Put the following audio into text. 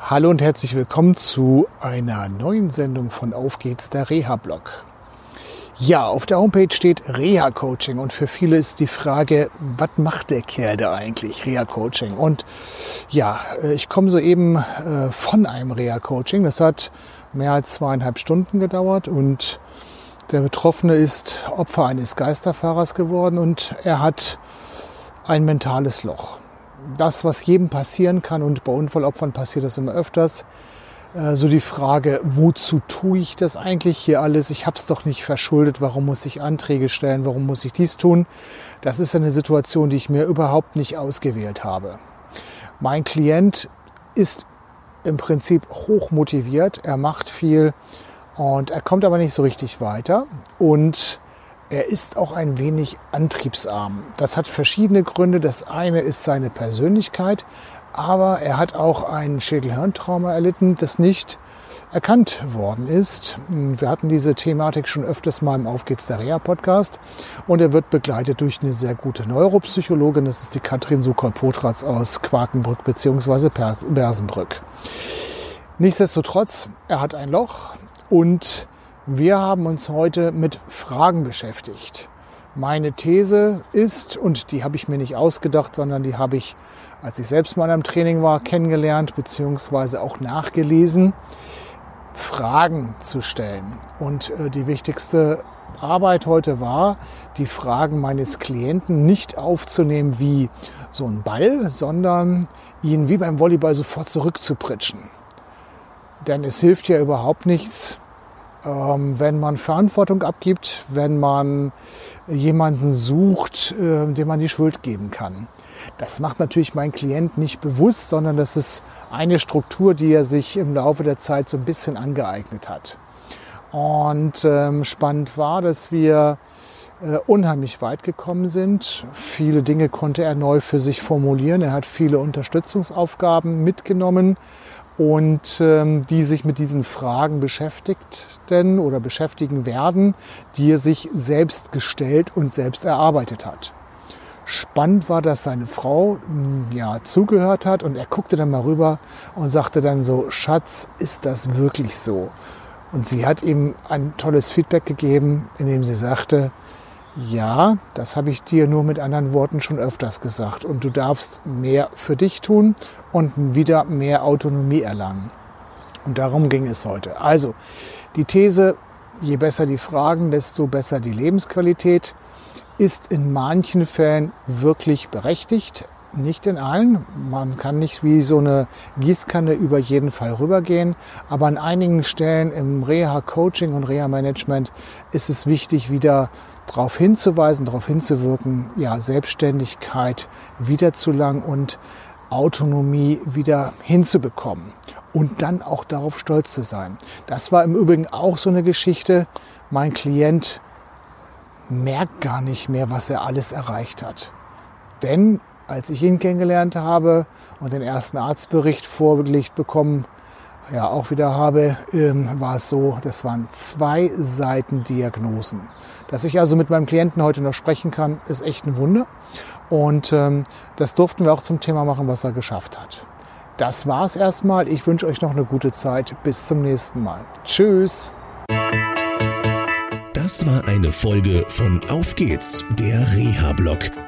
Hallo und herzlich willkommen zu einer neuen Sendung von Auf geht's, der Reha-Blog. Ja, auf der Homepage steht Reha-Coaching und für viele ist die Frage, was macht der Kerl da eigentlich, Reha-Coaching? Und ja, äh, ich komme soeben äh, von einem Reha-Coaching. Das hat mehr als zweieinhalb Stunden gedauert und der Betroffene ist Opfer eines Geisterfahrers geworden und er hat ein mentales Loch das, was jedem passieren kann und bei Unfallopfern passiert das immer öfters. Äh, so die Frage, wozu tue ich das eigentlich hier alles? Ich habe es doch nicht verschuldet. Warum muss ich Anträge stellen? Warum muss ich dies tun? Das ist eine Situation, die ich mir überhaupt nicht ausgewählt habe. Mein Klient ist im Prinzip hoch motiviert. Er macht viel und er kommt aber nicht so richtig weiter. Und er ist auch ein wenig antriebsarm. Das hat verschiedene Gründe. Das eine ist seine Persönlichkeit, aber er hat auch ein Schädelhirntrauma erlitten, das nicht erkannt worden ist. Wir hatten diese Thematik schon öfters mal im Auf geht's der Reha Podcast und er wird begleitet durch eine sehr gute Neuropsychologin. Das ist die Katrin Sukol-Potratz aus Quakenbrück bzw. Bersenbrück. Nichtsdestotrotz, er hat ein Loch und wir haben uns heute mit Fragen beschäftigt. Meine These ist, und die habe ich mir nicht ausgedacht, sondern die habe ich, als ich selbst mal am Training war, kennengelernt bzw. auch nachgelesen, Fragen zu stellen. Und äh, die wichtigste Arbeit heute war, die Fragen meines Klienten nicht aufzunehmen wie so ein Ball, sondern ihn wie beim Volleyball sofort zurückzupritschen. Denn es hilft ja überhaupt nichts, wenn man Verantwortung abgibt, wenn man jemanden sucht, äh, dem man die Schuld geben kann. Das macht natürlich mein Klient nicht bewusst, sondern das ist eine Struktur, die er sich im Laufe der Zeit so ein bisschen angeeignet hat. Und ähm, spannend war, dass wir äh, unheimlich weit gekommen sind. Viele Dinge konnte er neu für sich formulieren. Er hat viele Unterstützungsaufgaben mitgenommen und ähm, die sich mit diesen Fragen beschäftigten oder beschäftigen werden, die er sich selbst gestellt und selbst erarbeitet hat. Spannend war, dass seine Frau hm, ja, zugehört hat und er guckte dann mal rüber und sagte dann so, Schatz, ist das wirklich so? Und sie hat ihm ein tolles Feedback gegeben, indem sie sagte, ja, das habe ich dir nur mit anderen Worten schon öfters gesagt. Und du darfst mehr für dich tun und wieder mehr Autonomie erlangen. Und darum ging es heute. Also, die These, je besser die Fragen, desto besser die Lebensqualität, ist in manchen Fällen wirklich berechtigt. Nicht in allen. Man kann nicht wie so eine Gießkanne über jeden Fall rübergehen. Aber an einigen Stellen im Reha-Coaching und Reha-Management ist es wichtig, wieder darauf hinzuweisen, darauf hinzuwirken, ja, Selbstständigkeit wiederzulangen und Autonomie wieder hinzubekommen und dann auch darauf stolz zu sein. Das war im Übrigen auch so eine Geschichte. Mein Klient merkt gar nicht mehr, was er alles erreicht hat. Denn als ich ihn kennengelernt habe und den ersten Arztbericht vorgelegt bekommen ja auch wieder habe, ähm, war es so, das waren zwei Seiten Diagnosen. Dass ich also mit meinem Klienten heute noch sprechen kann, ist echt ein Wunder. Und ähm, das durften wir auch zum Thema machen, was er geschafft hat. Das war's erstmal. Ich wünsche euch noch eine gute Zeit. Bis zum nächsten Mal. Tschüss. Das war eine Folge von Auf geht's, der Reha-Blog.